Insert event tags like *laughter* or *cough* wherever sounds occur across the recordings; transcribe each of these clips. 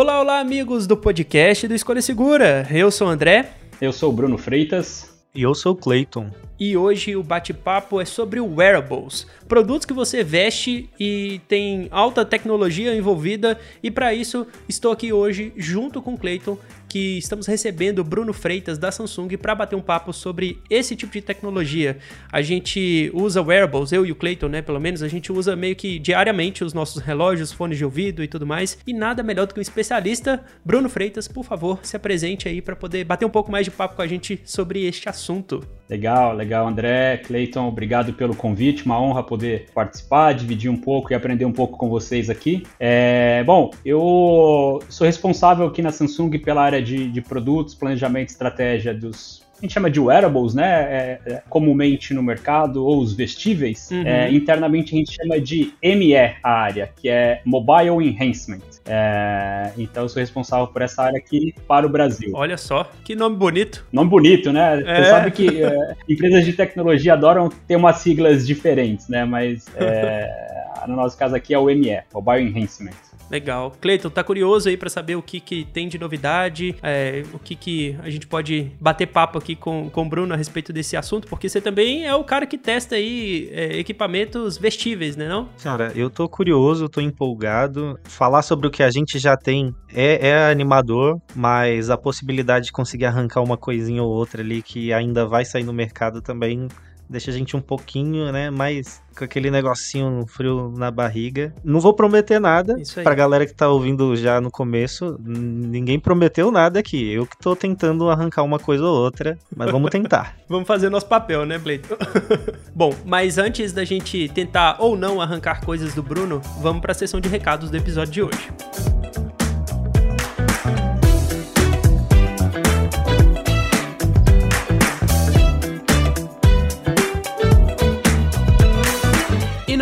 Olá, olá, amigos do podcast do Escolha Segura. Eu sou o André. Eu sou o Bruno Freitas. E eu sou o Clayton. E hoje o bate-papo é sobre wearables, produtos que você veste e tem alta tecnologia envolvida. E para isso estou aqui hoje junto com o Clayton que estamos recebendo o Bruno Freitas da Samsung para bater um papo sobre esse tipo de tecnologia. A gente usa wearables, eu e o Clayton, né, pelo menos, a gente usa meio que diariamente os nossos relógios, fones de ouvido e tudo mais. E nada melhor do que um especialista. Bruno Freitas, por favor, se apresente aí para poder bater um pouco mais de papo com a gente sobre este assunto. Legal, legal, André, Clayton, obrigado pelo convite, uma honra poder participar, dividir um pouco e aprender um pouco com vocês aqui. É, bom, eu sou responsável aqui na Samsung pela área de, de produtos, planejamento e estratégia dos a gente chama de wearables, né? É, é, comumente no mercado, ou os vestíveis. Uhum. É, internamente a gente chama de ME a área, que é Mobile Enhancement. É, então eu sou responsável por essa área aqui para o Brasil. Olha só, que nome bonito. Nome bonito, né? Você é. sabe que é, empresas de tecnologia adoram ter umas siglas diferentes, né? Mas *laughs* no nosso caso aqui é o ME, Mobile Enhancement. Legal. Cleiton, tá curioso aí para saber o que, que tem de novidade, é, o que, que a gente pode bater papo aqui com, com o Bruno a respeito desse assunto, porque você também é o cara que testa aí é, equipamentos vestíveis, né não? Cara, eu tô curioso, tô empolgado. Falar sobre o que a gente já tem é, é animador, mas a possibilidade de conseguir arrancar uma coisinha ou outra ali que ainda vai sair no mercado também deixa a gente um pouquinho, né, mais com aquele negocinho frio na barriga. Não vou prometer nada Isso aí. pra galera que tá ouvindo já no começo. Ninguém prometeu nada aqui. Eu que tô tentando arrancar uma coisa ou outra, mas vamos tentar. *laughs* vamos fazer nosso papel, né, Blade? *laughs* Bom, mas antes da gente tentar ou não arrancar coisas do Bruno, vamos para a sessão de recados do episódio de hoje.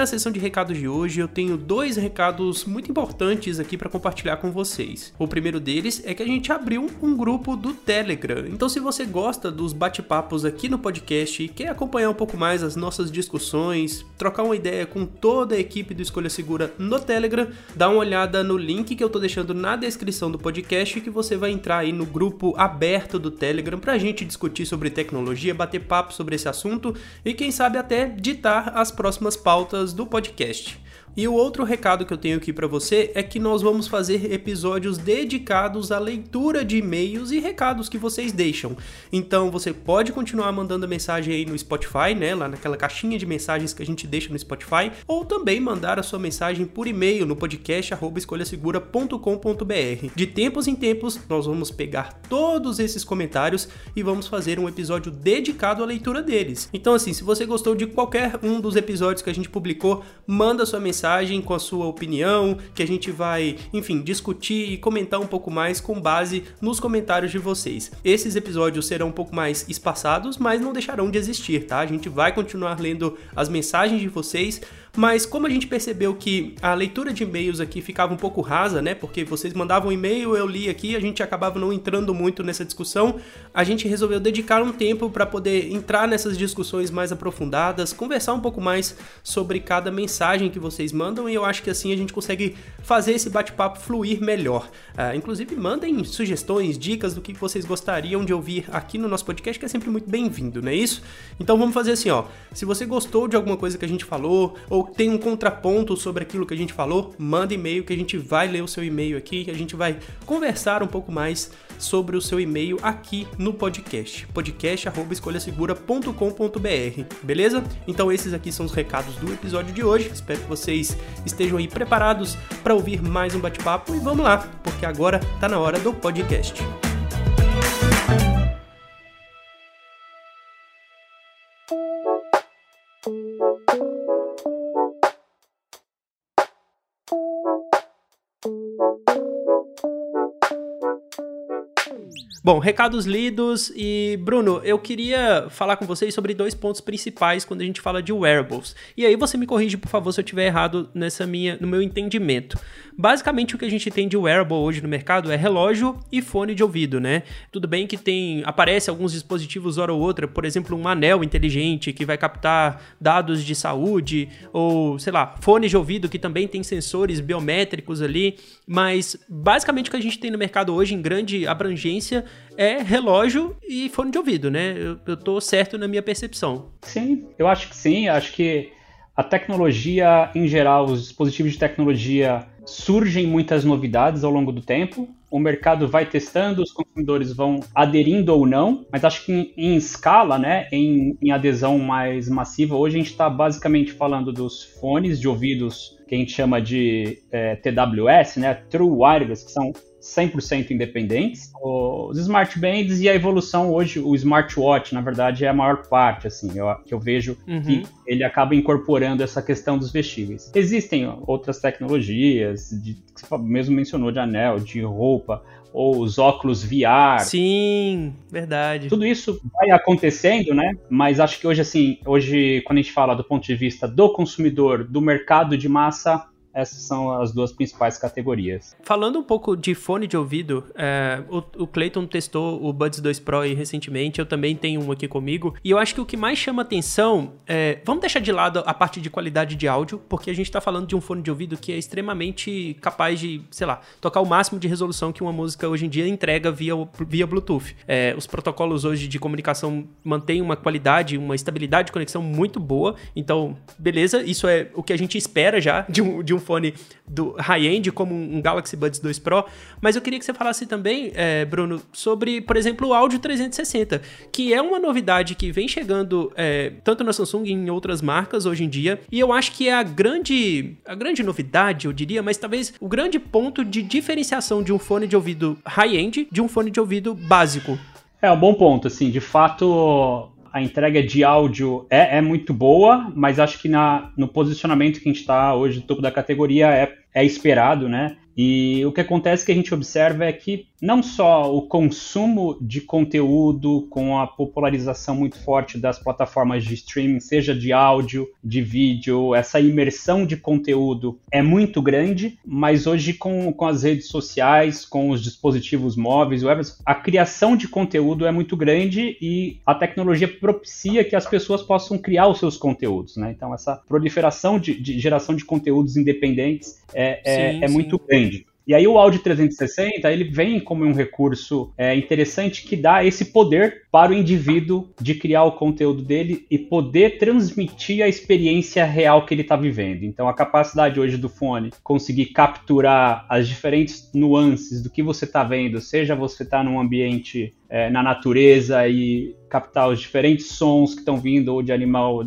Na sessão de recados de hoje eu tenho dois recados muito importantes aqui para compartilhar com vocês. O primeiro deles é que a gente abriu um grupo do Telegram. Então, se você gosta dos bate-papos aqui no podcast e quer acompanhar um pouco mais as nossas discussões, trocar uma ideia com toda a equipe do Escolha Segura no Telegram, dá uma olhada no link que eu tô deixando na descrição do podcast que você vai entrar aí no grupo aberto do Telegram pra gente discutir sobre tecnologia, bater papo sobre esse assunto e quem sabe até ditar as próximas pautas do podcast. E o outro recado que eu tenho aqui para você é que nós vamos fazer episódios dedicados à leitura de e-mails e recados que vocês deixam. Então você pode continuar mandando mensagem aí no Spotify, né, lá naquela caixinha de mensagens que a gente deixa no Spotify, ou também mandar a sua mensagem por e-mail no podcast escolhasegura.com.br. De tempos em tempos, nós vamos pegar todos esses comentários e vamos fazer um episódio dedicado à leitura deles. Então assim, se você gostou de qualquer um dos episódios que a gente publicou, manda sua mensagem mensagem com a sua opinião, que a gente vai, enfim, discutir e comentar um pouco mais com base nos comentários de vocês. Esses episódios serão um pouco mais espaçados, mas não deixarão de existir, tá? A gente vai continuar lendo as mensagens de vocês mas como a gente percebeu que a leitura de e-mails aqui ficava um pouco rasa, né? Porque vocês mandavam e-mail, eu li aqui, a gente acabava não entrando muito nessa discussão, a gente resolveu dedicar um tempo para poder entrar nessas discussões mais aprofundadas, conversar um pouco mais sobre cada mensagem que vocês mandam e eu acho que assim a gente consegue fazer esse bate-papo fluir melhor. Uh, inclusive, mandem sugestões, dicas do que vocês gostariam de ouvir aqui no nosso podcast, que é sempre muito bem-vindo, não é isso? Então vamos fazer assim, ó. Se você gostou de alguma coisa que a gente falou ou tem um contraponto sobre aquilo que a gente falou, manda e-mail que a gente vai ler o seu e-mail aqui, a gente vai conversar um pouco mais sobre o seu e-mail aqui no podcast. podcast@escolhasegura.com.br. Beleza? Então esses aqui são os recados do episódio de hoje. Espero que vocês estejam aí preparados para ouvir mais um bate-papo e vamos lá, porque agora tá na hora do podcast. Bom, recados lidos e Bruno, eu queria falar com vocês sobre dois pontos principais quando a gente fala de wearables. E aí você me corrige, por favor, se eu estiver errado nessa minha, no meu entendimento. Basicamente o que a gente tem de wearable hoje no mercado é relógio e fone de ouvido, né? Tudo bem que tem aparece alguns dispositivos hora ou outra, por exemplo, um anel inteligente que vai captar dados de saúde ou, sei lá, fone de ouvido que também tem sensores biométricos ali, mas basicamente o que a gente tem no mercado hoje em grande abrangência é relógio e fone de ouvido, né? Eu, eu tô certo na minha percepção. Sim, eu acho que sim, acho que a tecnologia em geral, os dispositivos de tecnologia surgem muitas novidades ao longo do tempo. O mercado vai testando, os consumidores vão aderindo ou não, mas acho que em, em escala, né, em, em, adesão mais massiva, hoje a gente está basicamente falando dos fones de ouvidos que a gente chama de é, TWS, né, True Wireless, que são 100% independentes. Os smart bands e a evolução hoje, o smartwatch, na verdade, é a maior parte, assim, eu, que eu vejo uhum. que ele acaba incorporando essa questão dos vestíveis. Existem outras tecnologias, de, que você mesmo mencionou, de anel, de roupa, ou os óculos VR. Sim, verdade. Tudo isso vai acontecendo, né? Mas acho que hoje, assim, hoje, quando a gente fala do ponto de vista do consumidor, do mercado de massa, essas são as duas principais categorias. Falando um pouco de fone de ouvido, é, o, o Clayton testou o Buds 2 Pro recentemente, eu também tenho um aqui comigo, e eu acho que o que mais chama atenção é. Vamos deixar de lado a parte de qualidade de áudio, porque a gente tá falando de um fone de ouvido que é extremamente capaz de, sei lá, tocar o máximo de resolução que uma música hoje em dia entrega via, via Bluetooth. É, os protocolos hoje de comunicação mantêm uma qualidade, uma estabilidade de conexão muito boa, então, beleza, isso é o que a gente espera já de um, de um fone do high-end, como um Galaxy Buds 2 Pro, mas eu queria que você falasse também, é, Bruno, sobre, por exemplo, o áudio 360, que é uma novidade que vem chegando é, tanto na Samsung e em outras marcas hoje em dia, e eu acho que é a grande, a grande novidade, eu diria, mas talvez o grande ponto de diferenciação de um fone de ouvido high-end de um fone de ouvido básico. É um bom ponto, assim, de fato a entrega de áudio é, é muito boa, mas acho que na, no posicionamento que a gente está hoje, no topo da categoria, é, é esperado, né? E o que acontece que a gente observa é que não só o consumo de conteúdo com a popularização muito forte das plataformas de streaming, seja de áudio, de vídeo, essa imersão de conteúdo é muito grande, mas hoje com, com as redes sociais, com os dispositivos móveis, a criação de conteúdo é muito grande e a tecnologia propicia que as pessoas possam criar os seus conteúdos, né? Então essa proliferação de, de geração de conteúdos independentes é, é, sim, é muito grande. E aí o Audi 360 ele vem como um recurso é, interessante que dá esse poder para o indivíduo de criar o conteúdo dele e poder transmitir a experiência real que ele está vivendo. Então a capacidade hoje do fone conseguir capturar as diferentes nuances do que você está vendo, seja você está num ambiente é, na natureza e captar os diferentes sons que estão vindo ou de animal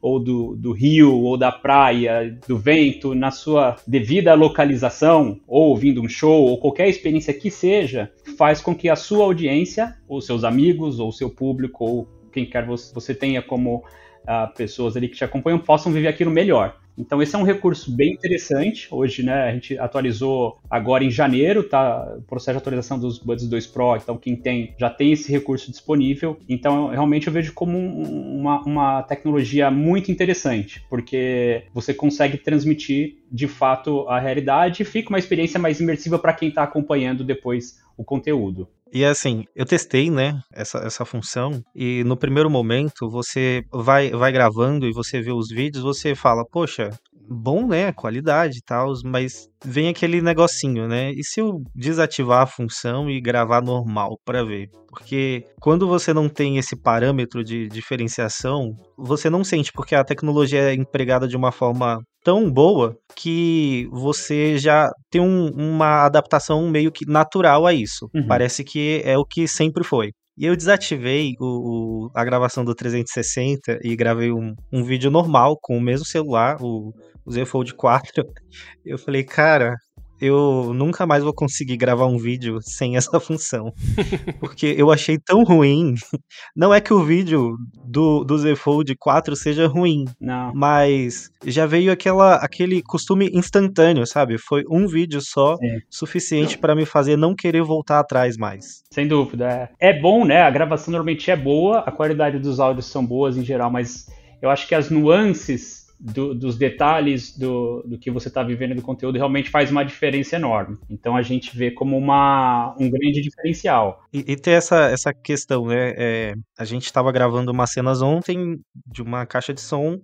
ou do, do rio ou da praia, do vento, na sua devida localização, ou ouvindo um show ou qualquer experiência que seja, faz com que a sua audiência, ou seus amigos, ou seu público, ou quem quer você, você tenha como uh, pessoas ali que te acompanham, possam viver aquilo melhor. Então esse é um recurso bem interessante. Hoje, né, a gente atualizou agora em janeiro, tá? O processo de atualização dos Buds 2 Pro, então quem tem já tem esse recurso disponível. Então realmente eu vejo como um, uma, uma tecnologia muito interessante, porque você consegue transmitir de fato a realidade e fica uma experiência mais imersiva para quem está acompanhando depois o conteúdo. E assim, eu testei, né, essa, essa função, e no primeiro momento você vai, vai gravando e você vê os vídeos, você fala, poxa, bom, né, qualidade e tal, mas vem aquele negocinho, né? E se eu desativar a função e gravar normal para ver? Porque quando você não tem esse parâmetro de diferenciação, você não sente, porque a tecnologia é empregada de uma forma tão boa que você já tem um, uma adaptação meio que natural a isso. Uhum. Parece que é o que sempre foi. E eu desativei o, o, a gravação do 360 e gravei um, um vídeo normal com o mesmo celular, o, o Z Fold 4. Eu falei, cara, eu nunca mais vou conseguir gravar um vídeo sem essa *laughs* função. Porque eu achei tão ruim. Não é que o vídeo do, do Z Fold 4 seja ruim. Não. Mas já veio aquela, aquele costume instantâneo, sabe? Foi um vídeo só, Sim. suficiente para me fazer não querer voltar atrás mais. Sem dúvida. É. é bom, né? A gravação normalmente é boa, a qualidade dos áudios são boas em geral, mas eu acho que as nuances do, dos detalhes do, do que você está vivendo do conteúdo realmente faz uma diferença enorme. Então a gente vê como uma, um grande diferencial. E, e ter essa, essa questão, né? É, a gente estava gravando umas cenas ontem de uma caixa de som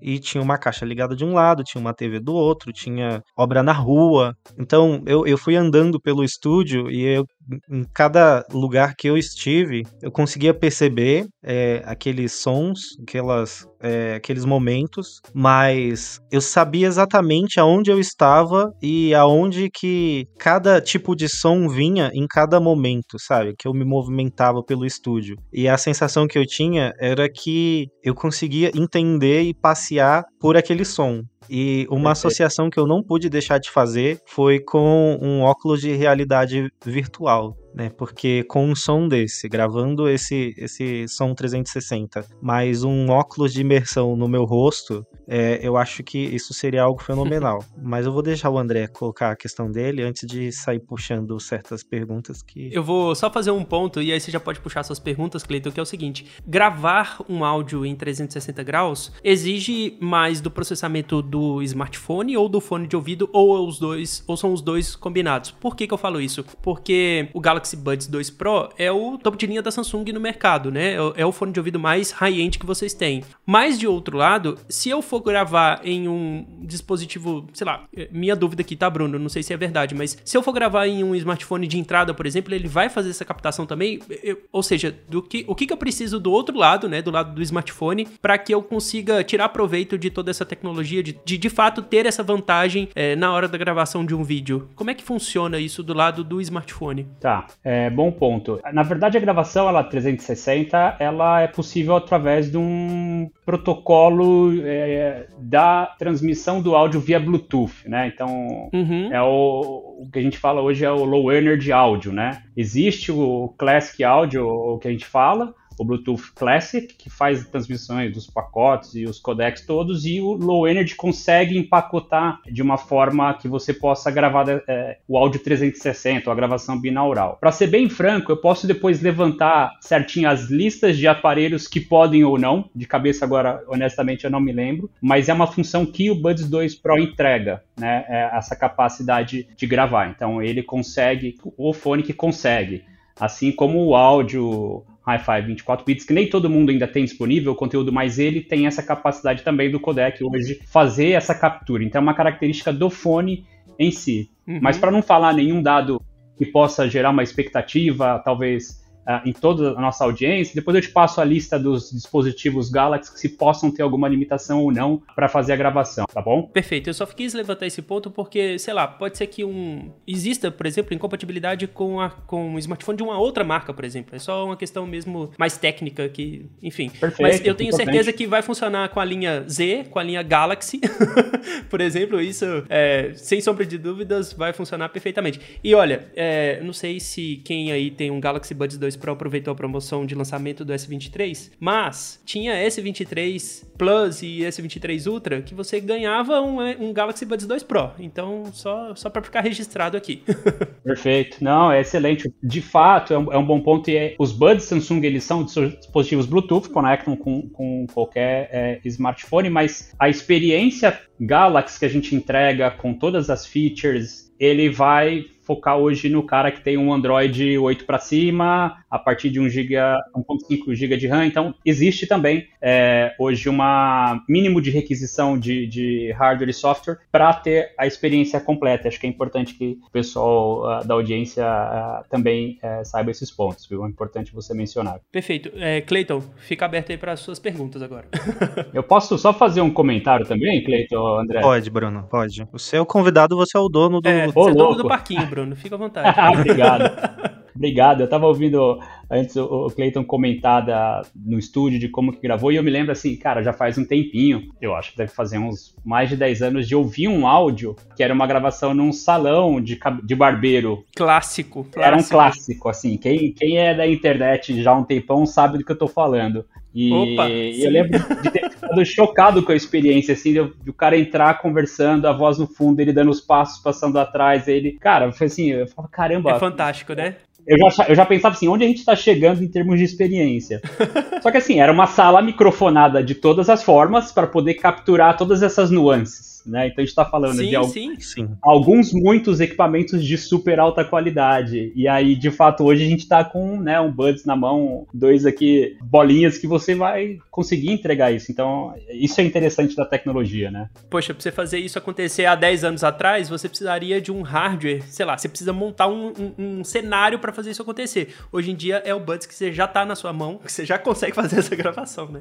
e tinha uma caixa ligada de um lado, tinha uma TV do outro, tinha obra na rua. Então eu, eu fui andando pelo estúdio e eu em cada lugar que eu estive, eu conseguia perceber é, aqueles sons, aquelas, é, aqueles momentos, mas eu sabia exatamente aonde eu estava e aonde que cada tipo de som vinha em cada momento, sabe? Que eu me movimentava pelo estúdio. E a sensação que eu tinha era que eu conseguia entender e passear por aquele som. E uma associação que eu não pude deixar de fazer foi com um óculos de realidade virtual né? Porque com um som desse, gravando esse, esse som 360, mais um óculos de imersão no meu rosto, é, eu acho que isso seria algo fenomenal. *laughs* Mas eu vou deixar o André colocar a questão dele antes de sair puxando certas perguntas que. Eu vou só fazer um ponto e aí você já pode puxar suas perguntas, Cleiton, que é o seguinte: gravar um áudio em 360 graus exige mais do processamento do smartphone ou do fone de ouvido, ou os dois, ou são os dois combinados. Por que, que eu falo isso? Porque o Galaxy Galaxy Buds 2 Pro é o topo de linha da Samsung no mercado, né? É o é fone de ouvido mais high-end que vocês têm. Mas de outro lado, se eu for gravar em um dispositivo, sei lá, é, minha dúvida aqui, tá, Bruno? Não sei se é verdade, mas se eu for gravar em um smartphone de entrada, por exemplo, ele vai fazer essa captação também? Eu, ou seja, do que, o que, que eu preciso do outro lado, né? Do lado do smartphone, para que eu consiga tirar proveito de toda essa tecnologia, de de, de fato ter essa vantagem é, na hora da gravação de um vídeo. Como é que funciona isso do lado do smartphone? Tá. É, bom ponto. Na verdade, a gravação ela 360 ela é possível através de um protocolo é, da transmissão do áudio via Bluetooth, né? Então uhum. é o, o, que a gente fala hoje é o low energy áudio, né? Existe o classic áudio, o que a gente fala, o Bluetooth Classic, que faz transmissões dos pacotes e os codecs todos, e o Low Energy consegue empacotar de uma forma que você possa gravar é, o áudio 360, ou a gravação binaural. Para ser bem franco, eu posso depois levantar certinho as listas de aparelhos que podem ou não, de cabeça agora, honestamente, eu não me lembro, mas é uma função que o Buds 2 Pro entrega, né, é essa capacidade de gravar. Então ele consegue, o fone que consegue. Assim como o áudio Hi-Fi 24 bits, que nem todo mundo ainda tem disponível o conteúdo, mas ele tem essa capacidade também do codec hoje fazer essa captura. Então é uma característica do fone em si. Uhum. Mas para não falar nenhum dado que possa gerar uma expectativa, talvez uh, em toda a nossa audiência. Depois eu te passo a lista dos dispositivos Galaxy que se possam ter alguma limitação ou não para fazer a gravação, tá bom? Perfeito. Eu só quis levantar esse ponto porque, sei lá, pode ser que um exista, por exemplo, incompatibilidade com, a, com um smartphone de uma outra marca, por exemplo. É só uma questão mesmo mais técnica que, enfim. Perfeito, Mas eu tenho importante. certeza que vai funcionar com a linha Z, com a linha Galaxy, *laughs* por exemplo. Isso, é, sem sombra de dúvidas, vai funcionar perfeitamente. E olha, é, não sei se quem aí tem um Galaxy Buds 2 Pro aproveitou a promoção de lançamento do S23, mas tinha S23 Plus e S23 Ultra que você ganhava um, um Galaxy Buds 2 Pro. Então, só, só para ficar registrado aqui. *laughs* Perfeito. Não, é excelente. De fato, é um, é um bom ponto. E é, os Buds Samsung, eles são dispositivos Bluetooth, conectam com, com qualquer é, smartphone, mas a experiência Galaxy que a gente entrega com todas as features, ele vai focar hoje no cara que tem um Android 8 para cima, a partir de 1 GB, 1.5 GB de RAM. Então, existe também é, hoje uma mínimo de requisição de, de hardware e software para ter a experiência completa. Acho que é importante que o pessoal uh, da audiência uh, também uh, saiba esses pontos, viu? É importante você mencionar. Perfeito. É, Cleiton, fica aberto aí para as suas perguntas agora. *laughs* Eu posso só fazer um comentário também, Cleiton, André? Pode, Bruno, pode. Você é o convidado, você é o dono do... É, você é o dono do parquinho, Bruno. Bruno. Fica à vontade. *laughs* Obrigado. *laughs* Obrigado. Eu tava ouvindo antes o Clayton comentar da, no estúdio de como que gravou, e eu me lembro assim, cara, já faz um tempinho, eu acho que deve fazer uns mais de 10 anos, de ouvir um áudio que era uma gravação num salão de, de barbeiro. Clássico, clássico. Era um clássico, assim. Quem, quem é da internet já há um tempão sabe do que eu tô falando. E Opa, eu lembro de ter *laughs* ficado chocado com a experiência, assim, de, de, o cara entrar conversando, a voz no fundo, ele dando os passos, passando atrás, ele. Cara, foi assim, eu falo, caramba. É fantástico, né? Eu já, eu já pensava assim, onde a gente está chegando em termos de experiência? *laughs* Só que assim, era uma sala microfonada de todas as formas para poder capturar todas essas nuances né? Então a gente está falando sim, de al sim, sim. alguns, muitos equipamentos de super alta qualidade. E aí, de fato, hoje a gente está com né, um Buds na mão, dois aqui, bolinhas que você vai conseguir entregar isso. Então, isso é interessante da tecnologia, né? Poxa, para você fazer isso acontecer há 10 anos atrás, você precisaria de um hardware, sei lá, você precisa montar um, um, um cenário para fazer isso acontecer. Hoje em dia é o Buds que você já está na sua mão, que você já consegue fazer essa gravação, né?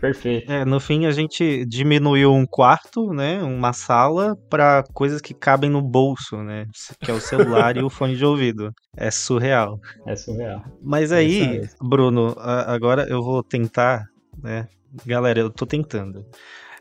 Perfeito. É, no fim a gente diminuiu um quarto, né? Um uma sala para coisas que cabem no bolso, né? Que é o celular e o fone de ouvido. É surreal. É surreal. Mas aí, é Bruno, agora eu vou tentar, né? Galera, eu tô tentando.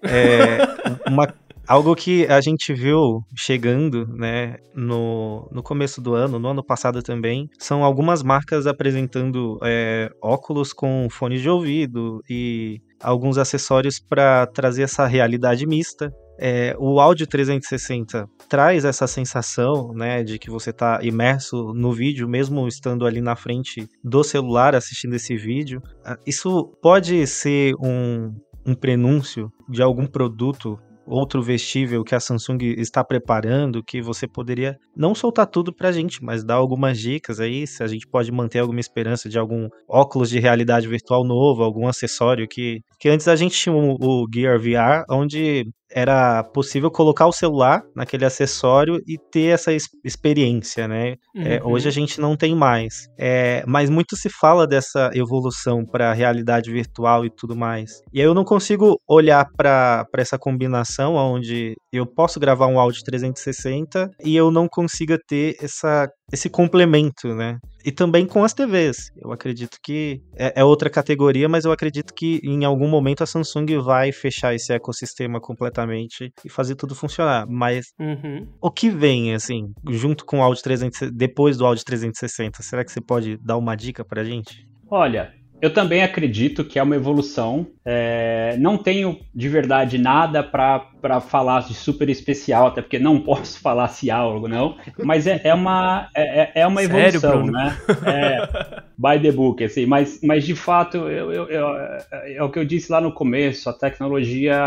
É, *laughs* uma, algo que a gente viu chegando, né, no, no começo do ano, no ano passado também, são algumas marcas apresentando é, óculos com fone de ouvido e alguns acessórios para trazer essa realidade mista é, o áudio 360 traz essa sensação, né, de que você está imerso no vídeo, mesmo estando ali na frente do celular assistindo esse vídeo. Ah, isso pode ser um, um prenúncio de algum produto outro vestível que a Samsung está preparando, que você poderia não soltar tudo pra gente, mas dar algumas dicas aí, se a gente pode manter alguma esperança de algum óculos de realidade virtual novo, algum acessório que, que antes a gente tinha o Gear VR, onde era possível colocar o celular naquele acessório e ter essa experiência, né? É, uhum. É, hoje a gente não tem mais. É, mas muito se fala dessa evolução para a realidade virtual e tudo mais. E aí eu não consigo olhar para essa combinação onde eu posso gravar um áudio 360 e eu não consiga ter essa esse complemento, né? E também com as TVs. Eu acredito que é, é, outra categoria, mas eu acredito que em algum momento a Samsung vai fechar esse ecossistema completamente e fazer tudo funcionar. Mas uhum. o que vem, assim, junto com o Audi 360, depois do Audi 360, será que você pode dar uma dica pra gente? Olha, eu também acredito que é uma evolução. É, não tenho de verdade nada para falar de super especial, até porque não *laughs* posso falar se algo, não. Mas é, é uma, é, é, é uma evolução, né? É, by the book, assim. Mas, mas de fato, eu, eu, eu, é o que eu disse lá no começo: a tecnologia,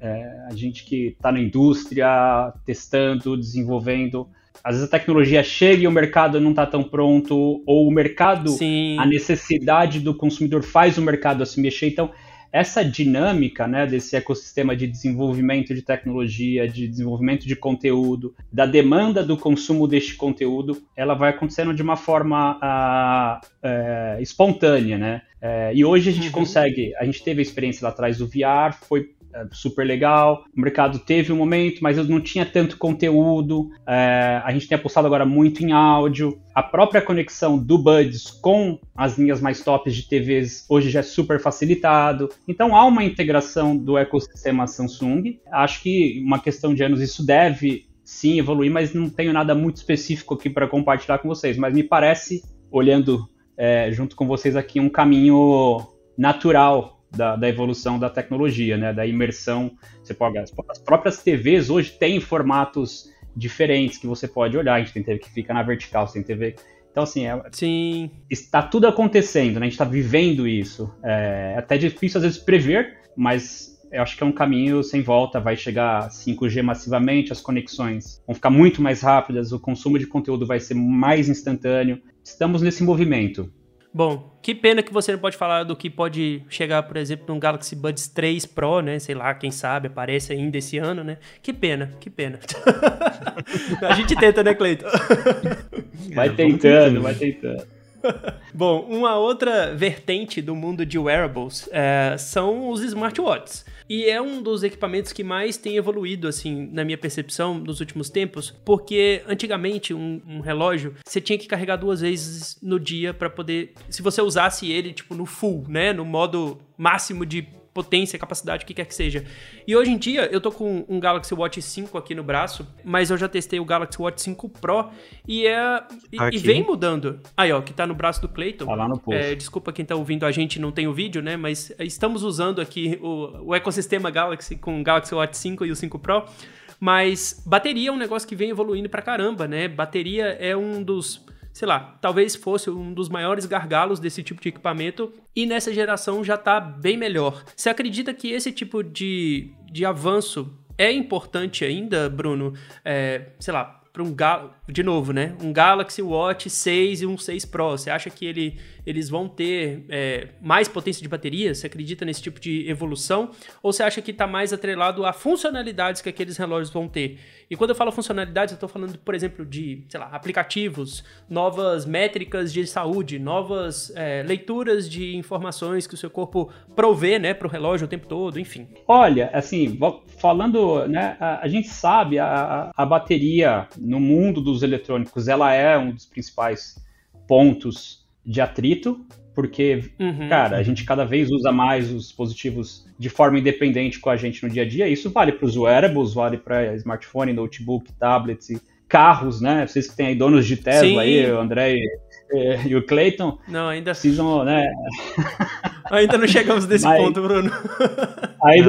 é, a gente que está na indústria, testando, desenvolvendo às vezes a tecnologia chega e o mercado não está tão pronto, ou o mercado, Sim. a necessidade do consumidor faz o mercado se mexer. Então, essa dinâmica né, desse ecossistema de desenvolvimento de tecnologia, de desenvolvimento de conteúdo, da demanda do consumo deste conteúdo, ela vai acontecendo de uma forma uh, uh, espontânea, né? Uh, e hoje a gente uhum. consegue, a gente teve a experiência lá atrás do VR, foi é, super legal. O mercado teve um momento, mas eu não tinha tanto conteúdo. É, a gente tem apostado agora muito em áudio. A própria conexão do Buds com as linhas mais tops de TVs hoje já é super facilitado. Então há uma integração do ecossistema Samsung. Acho que uma questão de anos isso deve sim evoluir, mas não tenho nada muito específico aqui para compartilhar com vocês. Mas me parece, olhando é, junto com vocês aqui, um caminho natural da, da, evolução da tecnologia, né? Da imersão. Você pode, as, as próprias TVs hoje têm formatos diferentes que você pode olhar. A gente tem TV que fica na vertical, você tem TV. Então, assim, é, Sim. está tudo acontecendo, né? A gente está vivendo isso. É até difícil às vezes prever, mas eu acho que é um caminho sem volta. Vai chegar 5G massivamente, as conexões vão ficar muito mais rápidas, o consumo de conteúdo vai ser mais instantâneo. Estamos nesse movimento. Bom, que pena que você não pode falar do que pode chegar, por exemplo, no Galaxy Buds 3 Pro, né? Sei lá, quem sabe, aparece ainda esse ano, né? Que pena, que pena. *laughs* a gente tenta, né, Cleiton? Vai é, tentando, vai tentando. *laughs* Bom, uma outra vertente do mundo de wearables é, são os smartwatches. E é um dos equipamentos que mais tem evoluído, assim, na minha percepção, nos últimos tempos, porque antigamente um, um relógio você tinha que carregar duas vezes no dia para poder. Se você usasse ele, tipo, no full, né? No modo máximo de potência, capacidade, o que quer que seja. E hoje em dia, eu tô com um Galaxy Watch 5 aqui no braço, mas eu já testei o Galaxy Watch 5 Pro e é. E, e vem mudando. Aí, ó, que tá no braço do Clayton. Tá lá no post. É, desculpa quem tá ouvindo a gente não tem o vídeo, né? Mas estamos usando aqui o, o ecossistema Galaxy com o Galaxy Watch 5 e o 5 Pro. Mas bateria é um negócio que vem evoluindo pra caramba, né? Bateria é um dos sei lá, talvez fosse um dos maiores gargalos desse tipo de equipamento e nessa geração já está bem melhor. Você acredita que esse tipo de, de avanço é importante ainda, Bruno? É, sei lá, para um de novo, né? Um Galaxy Watch 6 e um 6 Pro. Você acha que ele eles vão ter é, mais potência de bateria? Você acredita nesse tipo de evolução? Ou você acha que está mais atrelado a funcionalidades que aqueles relógios vão ter? E quando eu falo funcionalidades, eu estou falando, por exemplo, de, sei lá, aplicativos, novas métricas de saúde, novas é, leituras de informações que o seu corpo provê, né, para o relógio o tempo todo, enfim. Olha, assim, falando, né, a, a gente sabe a, a bateria no mundo dos eletrônicos, ela é um dos principais pontos de atrito, porque, uhum. cara, a gente cada vez usa mais os dispositivos de forma independente com a gente no dia a dia. Isso vale para os wearables, vale para smartphone, notebook, tablets carros, né? Vocês que têm aí donos de Tesla Sim. aí, o André e, o Clayton. Não, ainda precisam, né? Ainda não chegamos nesse mas, ponto, Bruno. Aí,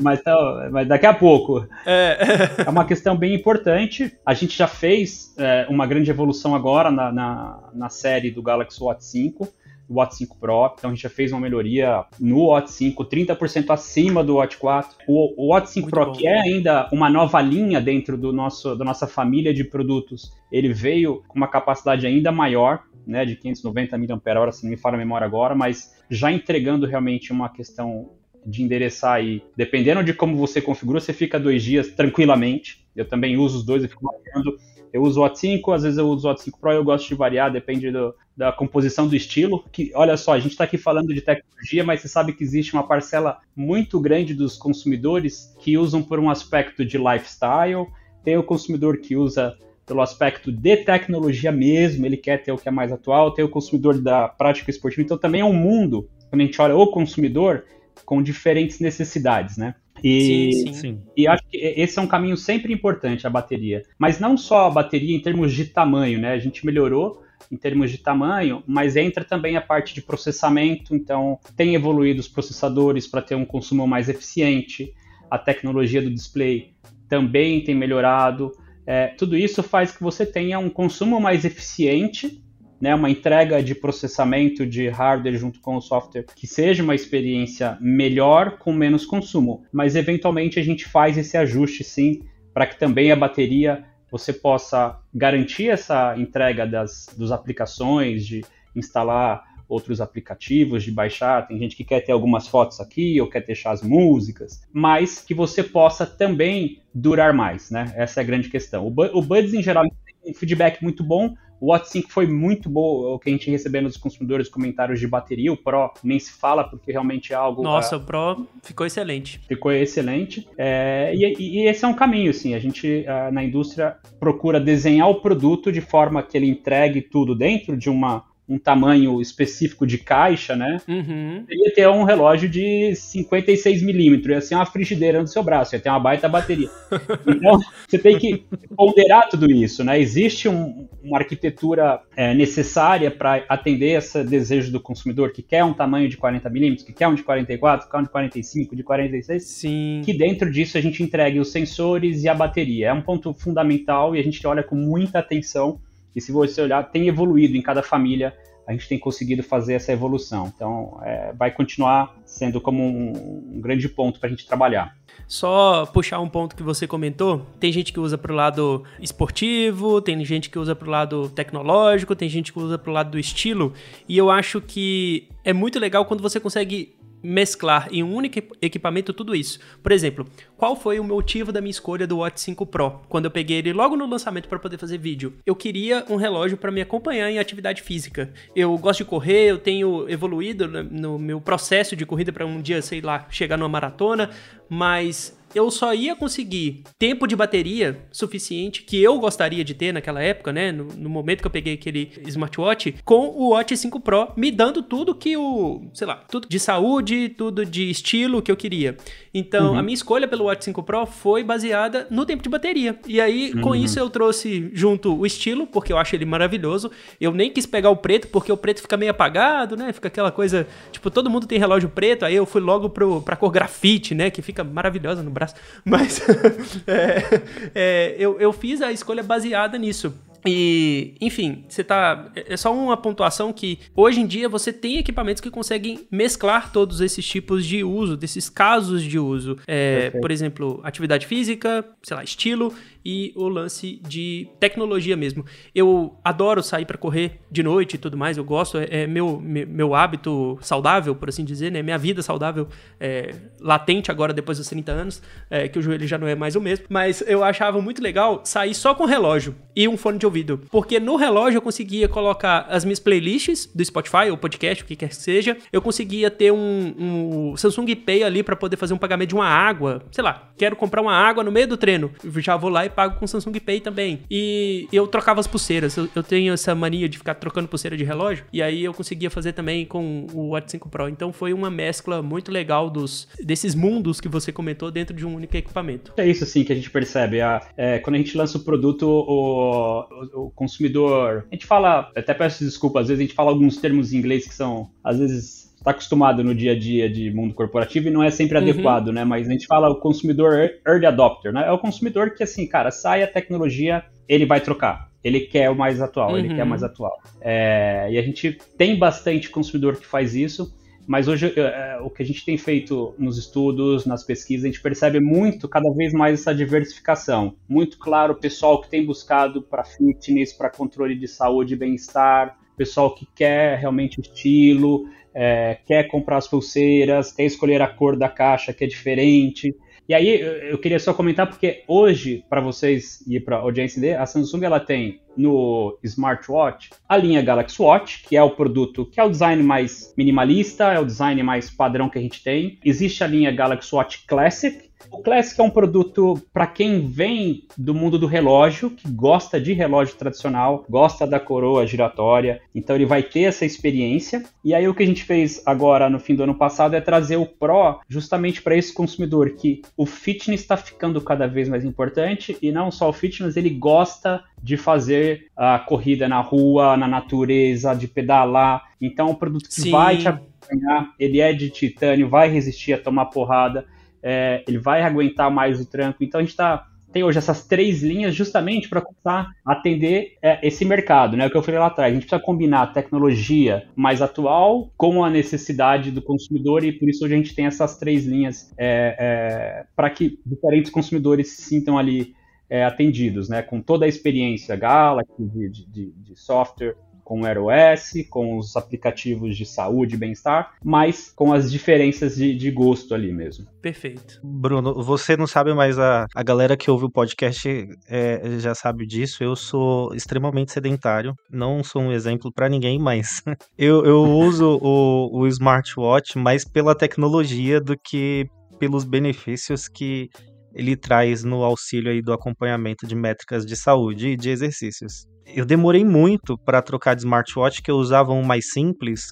mas, tá, mas daqui a pouco. É. é uma questão bem importante. A gente já fez é, uma grande evolução agora na, na, na série do Galaxy Watch 5 o Watch 5 Pro. Então a gente já fez uma melhoria no Watch 5, 30% acima do Watch 4. O, o Watch 5 Muito Pro, bom. que é ainda uma nova linha dentro do nosso, da nossa família de produtos, ele veio com uma capacidade ainda maior, né, de 590 mAh, se não me falha a memória agora, mas já entregando realmente uma questão de endereçar aí, dependendo de como você configura, você fica dois dias tranquilamente. Eu também uso os dois, eu fico marcando. Eu uso o Watch 5, às vezes eu uso o Watch 5 Pro, eu gosto de variar, depende do, da composição do estilo. Que, olha só, a gente está aqui falando de tecnologia, mas você sabe que existe uma parcela muito grande dos consumidores que usam por um aspecto de lifestyle, tem o consumidor que usa pelo aspecto de tecnologia mesmo, ele quer ter o que é mais atual, tem o consumidor da prática esportiva, então também é um mundo, quando a gente olha o consumidor, com diferentes necessidades, né? E, sim, sim. e acho que esse é um caminho sempre importante, a bateria. Mas não só a bateria em termos de tamanho, né? A gente melhorou em termos de tamanho, mas entra também a parte de processamento, então tem evoluído os processadores para ter um consumo mais eficiente, a tecnologia do display também tem melhorado. É, tudo isso faz que você tenha um consumo mais eficiente, né, uma entrega de processamento de hardware junto com o software que seja uma experiência melhor com menos consumo. Mas eventualmente a gente faz esse ajuste sim, para que também a bateria você possa garantir essa entrega das dos aplicações, de instalar outros aplicativos, de baixar. Tem gente que quer ter algumas fotos aqui ou quer deixar as músicas, mas que você possa também durar mais, né? Essa é a grande questão. O, Buds, em geral, tem um feedback muito bom, o Watch 5 foi muito bom, o que a gente recebeu nos consumidores, comentários de bateria. O Pro nem se fala, porque realmente é algo. Nossa, uh, o Pro ficou excelente. Ficou excelente. É, e, e, esse é um caminho, assim. A gente, uh, na indústria, procura desenhar o produto de forma que ele entregue tudo dentro de uma um tamanho específico de caixa, né? Uhum. Ia ter um relógio de 56 milímetros, ia ser uma frigideira no seu braço, ia ter uma baita bateria. *laughs* então, você tem que ponderar tudo isso, né? Existe um, uma arquitetura é, necessária para atender esse desejo do consumidor que quer um tamanho de 40 milímetros, que quer um de 44, que quer um de 45, de 46. Sim. Que dentro disso a gente entregue os sensores e a bateria. É um ponto fundamental e a gente olha com muita atenção e se você olhar, tem evoluído em cada família, a gente tem conseguido fazer essa evolução. Então, é, vai continuar sendo como um, um grande ponto para a gente trabalhar. Só puxar um ponto que você comentou, tem gente que usa para o lado esportivo, tem gente que usa para o lado tecnológico, tem gente que usa para o lado do estilo, e eu acho que é muito legal quando você consegue mesclar em um único equipamento tudo isso. Por exemplo, qual foi o motivo da minha escolha do Watch 5 Pro? Quando eu peguei ele logo no lançamento para poder fazer vídeo, eu queria um relógio para me acompanhar em atividade física. Eu gosto de correr, eu tenho evoluído no meu processo de corrida para um dia, sei lá, chegar numa maratona, mas eu só ia conseguir tempo de bateria suficiente que eu gostaria de ter naquela época, né? No, no, momento que eu peguei aquele smartwatch, com o Watch 5 Pro me dando tudo que o, sei lá, tudo de saúde, tudo de estilo que eu queria. Então, uhum. a minha escolha pelo Watch 5 Pro foi baseada no tempo de bateria. E aí, uhum. com isso, eu trouxe junto o estilo, porque eu acho ele maravilhoso. Eu nem quis pegar o preto, porque o preto fica meio apagado, né? Fica aquela coisa, tipo, todo mundo tem relógio preto, aí eu fui logo pro, pra cor grafite, né? Que fica maravilhosa no braço Mas *laughs* é, é, eu, eu fiz a escolha baseada nisso. E, enfim, você tá. É só uma pontuação que hoje em dia você tem equipamentos que conseguem mesclar todos esses tipos de uso, desses casos de uso. É, por exemplo, atividade física, sei lá, estilo e o lance de tecnologia mesmo. Eu adoro sair para correr de noite e tudo mais, eu gosto, é, é meu, meu hábito saudável, por assim dizer, né? Minha vida saudável é, latente agora depois dos 30 anos, é, que o joelho já não é mais o mesmo. Mas eu achava muito legal sair só com relógio e um fone de ouvido, porque no relógio eu conseguia colocar as minhas playlists do Spotify ou podcast, o que quer que seja. Eu conseguia ter um, um Samsung Pay ali para poder fazer um pagamento de uma água, sei lá, quero comprar uma água no meio do treino, já vou lá e pago com Samsung Pay também. E eu trocava as pulseiras. Eu, eu, tenho essa mania de ficar trocando pulseira de relógio. E aí eu conseguia fazer também com o Watch 5 Pro. Então foi uma mescla muito legal dos, desses mundos que você comentou dentro de um único equipamento. É isso sim que a gente percebe. A, é, quando a gente lança o produto, o, o, o consumidor. A gente fala, até peço desculpa, às vezes a gente fala alguns termos em inglês que são, às vezes, está acostumado no dia a dia de mundo corporativo e não é sempre uhum. adequado, né? Mas a gente fala o consumidor early adopter, né? É o consumidor que, assim, cara, sai a tecnologia, ele vai trocar. Ele quer o mais atual, uhum. ele quer o mais atual. É, e a gente tem bastante consumidor que faz isso, mas hoje é, o que a gente tem feito nos estudos, nas pesquisas, a gente percebe muito, cada vez mais essa diversificação. Muito claro, o pessoal que tem buscado para fitness, para controle de saúde e bem-estar, pessoal que quer realmente estilo, é, quer comprar as pulseiras, quer escolher a cor da caixa que é diferente. E aí eu queria só comentar porque hoje, para vocês e para a audiência a Samsung ela tem no smartwatch a linha Galaxy Watch, que é o produto que é o design mais minimalista, é o design mais padrão que a gente tem. Existe a linha Galaxy Watch Classic, o Classic é um produto para quem vem do mundo do relógio, que gosta de relógio tradicional, gosta da coroa giratória, então ele vai ter essa experiência. E aí o que a gente fez agora no fim do ano passado é trazer o Pro justamente para esse consumidor que o fitness está ficando cada vez mais importante e não só o fitness, ele gosta de fazer a corrida na rua, na natureza, de pedalar. Então, um produto que Sim. vai te acompanhar, ele é de titânio, vai resistir a tomar porrada é, ele vai aguentar mais o tranco. Então a gente tá, tem hoje essas três linhas justamente para começar a atender é, esse mercado, né? O que eu falei lá atrás. A gente precisa combinar a tecnologia mais atual com a necessidade do consumidor e por isso hoje a gente tem essas três linhas é, é para que diferentes consumidores se sintam ali é, atendidos, né? Com toda a experiência Galaxy de, de, de software com o iOS, com os aplicativos de saúde e bem-estar, mas com as diferenças de, de, gosto ali mesmo. Perfeito. Bruno, você não sabe, mas a, a galera que ouve o podcast é, já sabe disso. Eu sou extremamente sedentário, não sou um exemplo para ninguém, mas *laughs* eu, eu uso o, o smartwatch mais pela tecnologia do que pelos benefícios que ele traz no auxílio aí do acompanhamento de métricas de saúde e de exercícios eu demorei muito para trocar de smartwatch, que eu usava um mais simples,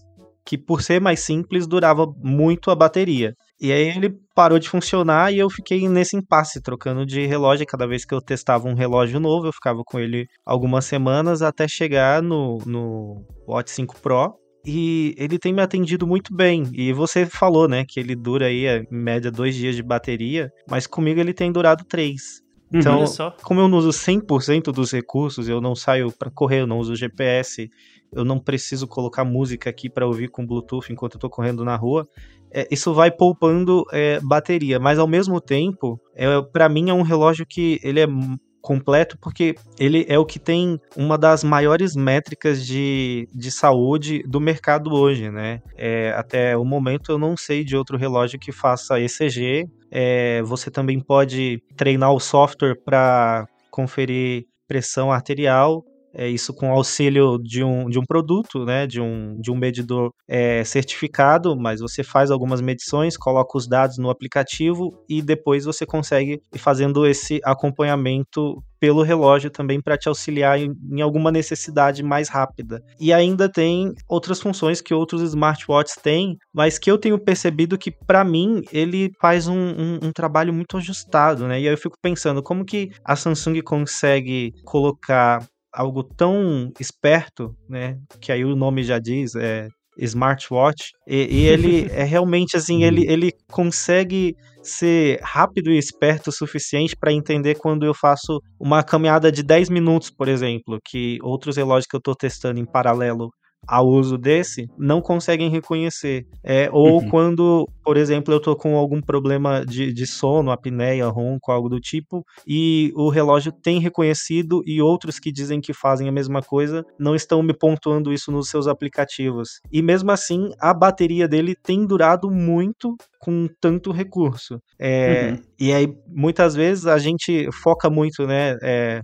que por ser mais simples durava muito a bateria. E aí ele parou de funcionar e eu fiquei nesse impasse, trocando de relógio. Cada vez que eu testava um relógio novo, eu ficava com ele algumas semanas até chegar no, no Watch 5 Pro. E ele tem me atendido muito bem. E você falou, né, que ele dura aí, em média, dois dias de bateria, mas comigo ele tem durado três. Uhum. Então, como eu não uso 100% dos recursos, eu não saio para correr, eu não uso GPS, eu não preciso colocar música aqui para ouvir com Bluetooth enquanto eu tô correndo na rua, é, isso vai poupando é, bateria, mas ao mesmo tempo, é, para mim é um relógio que ele é completo, porque ele é o que tem uma das maiores métricas de, de saúde do mercado hoje, né? É, até o momento eu não sei de outro relógio que faça ECG. É, você também pode treinar o software para conferir pressão arterial é, isso com auxílio de um, de um produto, né, de um, de um medidor é, certificado, mas você faz algumas medições, coloca os dados no aplicativo e depois você consegue ir fazendo esse acompanhamento pelo relógio também para te auxiliar em, em, alguma necessidade mais rápida. E ainda tem outras funções que outros smartwatches têm, mas que eu tenho percebido que para mim ele faz um, um, um, trabalho muito ajustado, né? E aí eu fico pensando como que a Samsung consegue colocar algo tão esperto, né? Que aí o nome já diz, é smartwatch. E, e ele *laughs* é realmente assim, ele, ele consegue ser rápido e esperto o suficiente para entender quando eu faço uma caminhada de 10 minutos, por exemplo, que outros relógios que eu estou testando em paralelo ao uso desse não conseguem reconhecer. É, ou uhum. quando, por exemplo, eu estou com algum problema de, de sono, apneia, ronco, algo do tipo, e o relógio tem reconhecido e outros que dizem que fazem a mesma coisa não estão me pontuando isso nos seus aplicativos. E mesmo assim, a bateria dele tem durado muito com tanto recurso. É, uhum. E aí, muitas vezes, a gente foca muito, né? É,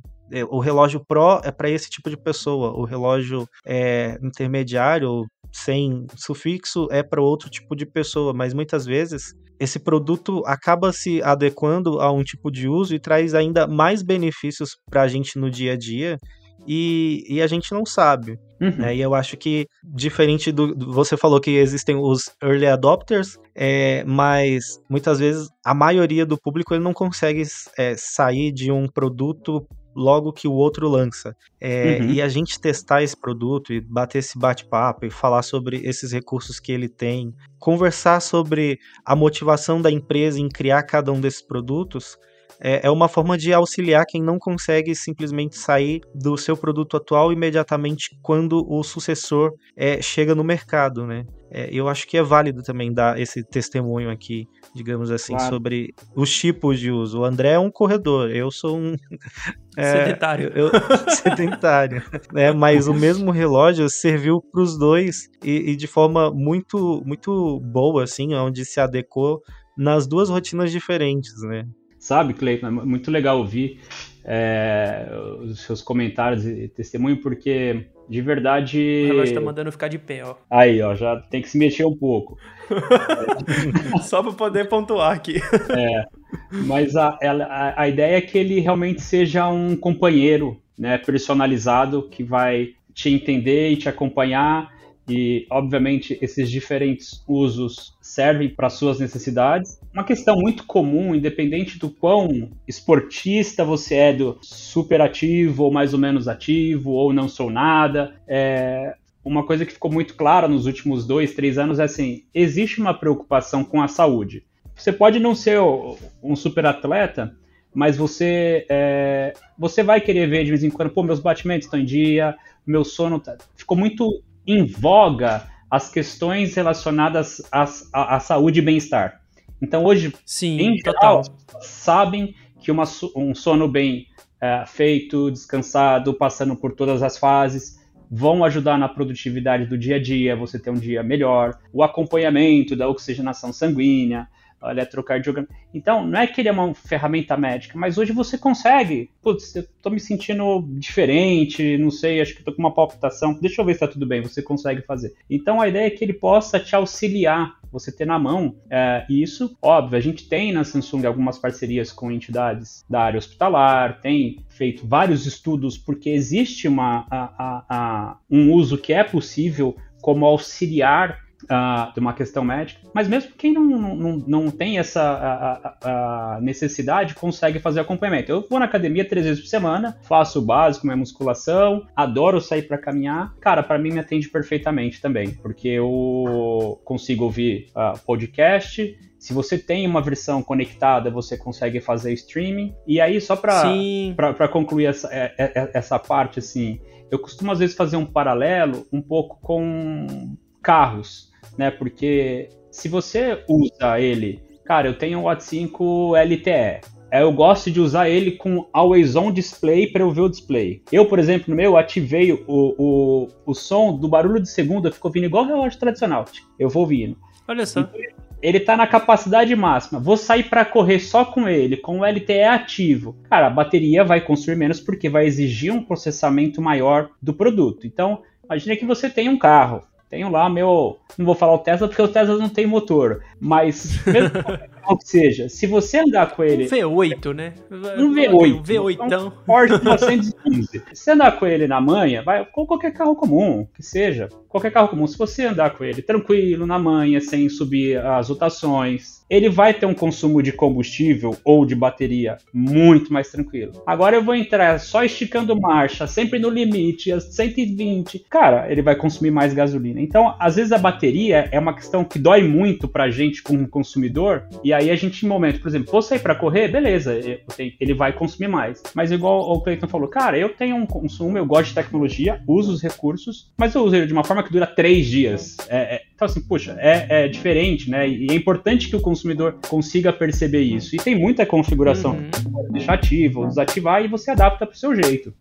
o relógio Pro é para esse tipo de pessoa, o relógio é, intermediário, sem sufixo, é para outro tipo de pessoa, mas muitas vezes esse produto acaba se adequando a um tipo de uso e traz ainda mais benefícios para a gente no dia a dia e, e a gente não sabe. Uhum. Né? E eu acho que, diferente do, do, Você falou que existem os early adopters, é, mas muitas vezes a maioria do público ele não consegue é, sair de um produto logo que o outro lança. É, uhum. E a gente testar esse produto e bater esse bate-papo e falar sobre esses recursos que ele tem, conversar sobre a motivação da empresa em criar cada um desses produtos, é, é uma forma de auxiliar quem não consegue simplesmente sair do seu produto atual imediatamente quando o sucessor é, chega no mercado, né? É, eu acho que é válido também dar esse testemunho aqui, digamos assim, claro. sobre os tipos de uso. O André é um corredor, eu sou um. *laughs* É, sedentário. Eu, *laughs* sedentário. É, mas o mesmo relógio serviu para os dois e, e, de forma muito, muito boa, assim, onde se adequou nas duas rotinas diferentes, né? Sabe, Cleiton, é muito legal ouvir é, os seus comentários e testemunho, porque de verdade. O relógio tá mandando ficar de pé, ó. Aí, ó, já tem que se mexer um pouco. *laughs* Só para poder pontuar aqui. É, mas a, a, a ideia é que ele realmente seja um companheiro né, personalizado que vai te entender e te acompanhar e, obviamente, esses diferentes usos servem para suas necessidades. Uma questão muito comum, independente do quão esportista você é, do super ativo ou mais ou menos ativo, ou não sou nada, é, uma coisa que ficou muito clara nos últimos dois, três anos é assim: existe uma preocupação com a saúde. Você pode não ser um super atleta, mas você é, você vai querer ver de vez em quando, pô, meus batimentos estão em dia, meu sono tá... ficou muito em voga as questões relacionadas à, saúde e bem-estar. Então, hoje, Sim, em geral, sabem que uma, um sono bem é, feito, descansado, passando por todas as fases, vão ajudar na produtividade do dia a dia, você ter um dia melhor, o acompanhamento da oxigenação sanguínea, eletrocardiograma. Então, não é que ele é uma ferramenta médica, mas hoje você consegue. Putz, eu tô me sentindo diferente, não sei, acho que tô com uma palpitação. Deixa eu ver se tá tudo bem, você consegue fazer. Então, a ideia é que ele possa te auxiliar, você ter na mão é, isso. Óbvio, a gente tem na Samsung algumas parcerias com entidades da área hospitalar, tem feito vários estudos, porque existe uma, a, a, a, um uso que é possível como auxiliar uh, de uma questão médica, mas mesmo quem não, não, não tem essa a, a necessidade consegue fazer acompanhamento. Eu vou na academia três vezes por semana, faço o básico, minha musculação, adoro sair para caminhar. Cara, para mim me atende perfeitamente também, porque eu consigo ouvir uh, podcast, se você tem uma versão conectada, você consegue fazer streaming. E aí, só para concluir essa, é, é, essa parte, assim, eu costumo às vezes fazer um paralelo um pouco com carros né? Porque se você usa ele, cara, eu tenho um Watt 5 LTE, é, eu gosto de usar ele com Always On Display para eu ver o display. Eu, por exemplo, no meu, ativei o, o, o som do barulho de segunda, ficou vindo igual relógio tradicional. Eu vou ouvindo. Olha só. Então, ele tá na capacidade máxima. Vou sair para correr só com ele, com o LTE ativo. Cara, a bateria vai consumir menos porque vai exigir um processamento maior do produto. Então, imagine que você tem um carro. Tenho lá meu. Não vou falar o Tesla porque o Tesla não tem motor. Mas, *laughs* mesmo que seja, se você andar com ele. Um V8, né? Um V8. Um V8. Um Ford 915. se você andar com ele na manhã, vai com qualquer carro comum, que seja. Qualquer carro comum. Se você andar com ele tranquilo, na manhã, sem subir as rotações, ele vai ter um consumo de combustível ou de bateria muito mais tranquilo. Agora eu vou entrar só esticando marcha, sempre no limite, a 120. Cara, ele vai consumir mais gasolina. Então, às vezes a bateria é uma questão que dói muito pra gente como consumidor, e aí a gente, em momento, por exemplo, vou sair para correr, beleza, ele vai consumir mais. Mas igual o Cleiton falou, cara, eu tenho um consumo, eu gosto de tecnologia, uso os recursos, mas eu uso ele de uma forma que dura três dias. É, é, então, assim, puxa, é, é, diferente, né? E é importante que o consumidor consiga perceber isso. E tem muita configuração. Uhum. Deixar ativo, desativar e você adapta para o seu jeito.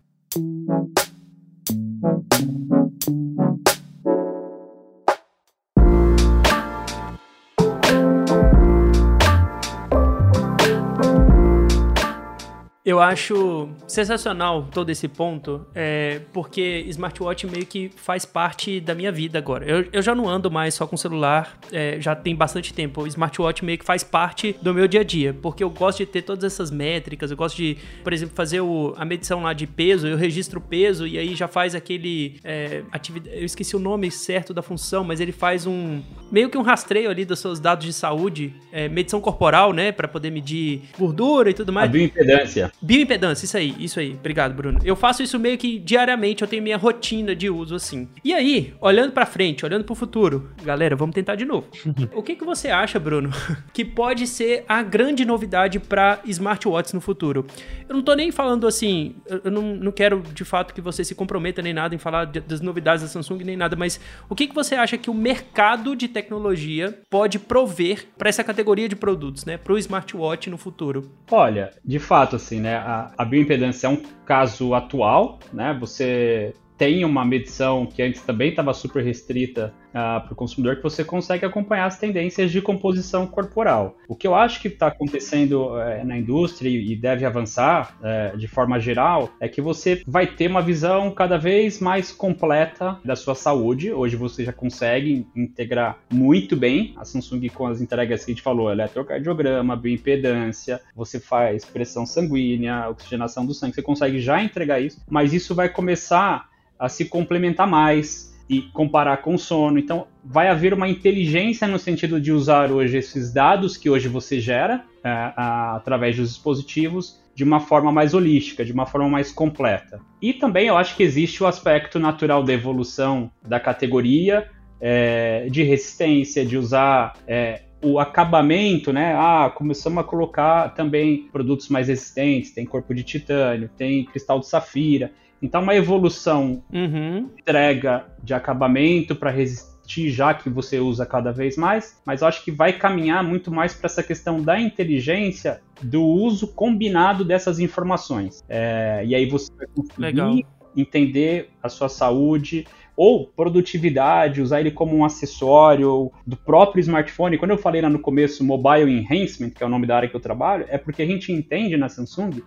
Eu acho sensacional todo esse ponto, é, porque smartwatch meio que faz parte da minha vida agora. Eu, eu já não ando mais só com celular, é, já tem bastante tempo. O smartwatch meio que faz parte do meu dia a dia, porque eu gosto de ter todas essas métricas. Eu gosto de, por exemplo, fazer o, a medição lá de peso, eu registro o peso e aí já faz aquele. É, atividade, eu esqueci o nome certo da função, mas ele faz um. meio que um rastreio ali dos seus dados de saúde, é, medição corporal, né, para poder medir gordura e tudo mais. A bioimpedância. Bioimpedância, isso aí, isso aí. Obrigado, Bruno. Eu faço isso meio que diariamente, eu tenho minha rotina de uso assim. E aí, olhando para frente, olhando para o futuro, galera, vamos tentar de novo. *laughs* o que, que você acha, Bruno, que pode ser a grande novidade para smartwatches no futuro? Eu não tô nem falando assim, eu não, não quero de fato que você se comprometa nem nada em falar de, das novidades da Samsung nem nada, mas o que, que você acha que o mercado de tecnologia pode prover para essa categoria de produtos, né, para o smartwatch no futuro? Olha, de fato, assim, né? A, a bioimpedância é um caso atual, né? Você tem uma medição que antes também estava super restrita uh, ah, para o consumidor, que você consegue acompanhar as tendências de composição corporal. O que eu acho que está acontecendo uh, na indústria e deve avançar uh, de forma geral é que você vai ter uma visão cada vez mais completa da sua saúde. Hoje você já consegue integrar muito bem a Samsung com as entregas que a gente falou, eletrocardiograma, bioimpedância, você faz pressão sanguínea, oxigenação do sangue, você consegue já entregar isso, mas isso vai começar a se complementar mais e comparar com o sono. Então, vai haver uma inteligência no sentido de usar hoje esses dados que hoje você gera é, a, através dos dispositivos de uma forma mais holística, de uma forma mais completa. E também eu acho que existe o aspecto natural da evolução da categoria, é, de resistência, de usar é, o acabamento, né? Ah, começamos a colocar também produtos mais resistentes, tem corpo de titânio, tem cristal de safira. Então, uma evolução uhum. entrega de acabamento para resistir, já que você usa cada vez mais, mas eu acho que vai caminhar muito mais para essa questão da inteligência do uso combinado dessas informações. É, e aí você vai conseguir Legal. entender a sua saúde ou produtividade, usar ele como um acessório do próprio smartphone. Quando eu falei lá no começo Mobile Enhancement, que é o nome da área que eu trabalho, é porque a gente entende na Samsung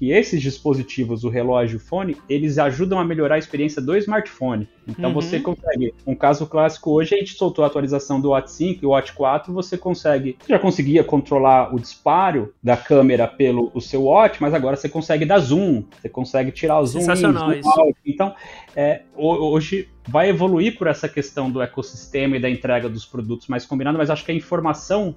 que esses dispositivos, o relógio e o fone, eles ajudam a melhorar a experiência do smartphone. Então uhum. você consegue, um caso clássico hoje, a gente soltou a atualização do Watch 5 e o Watch 4, você consegue, já conseguia controlar o disparo da câmera pelo o seu Watch, mas agora você consegue dar zoom, você consegue tirar o zoom. Sensacional zoom isso. Então, é, hoje vai evoluir por essa questão do ecossistema e da entrega dos produtos mais combinado, mas acho que a informação,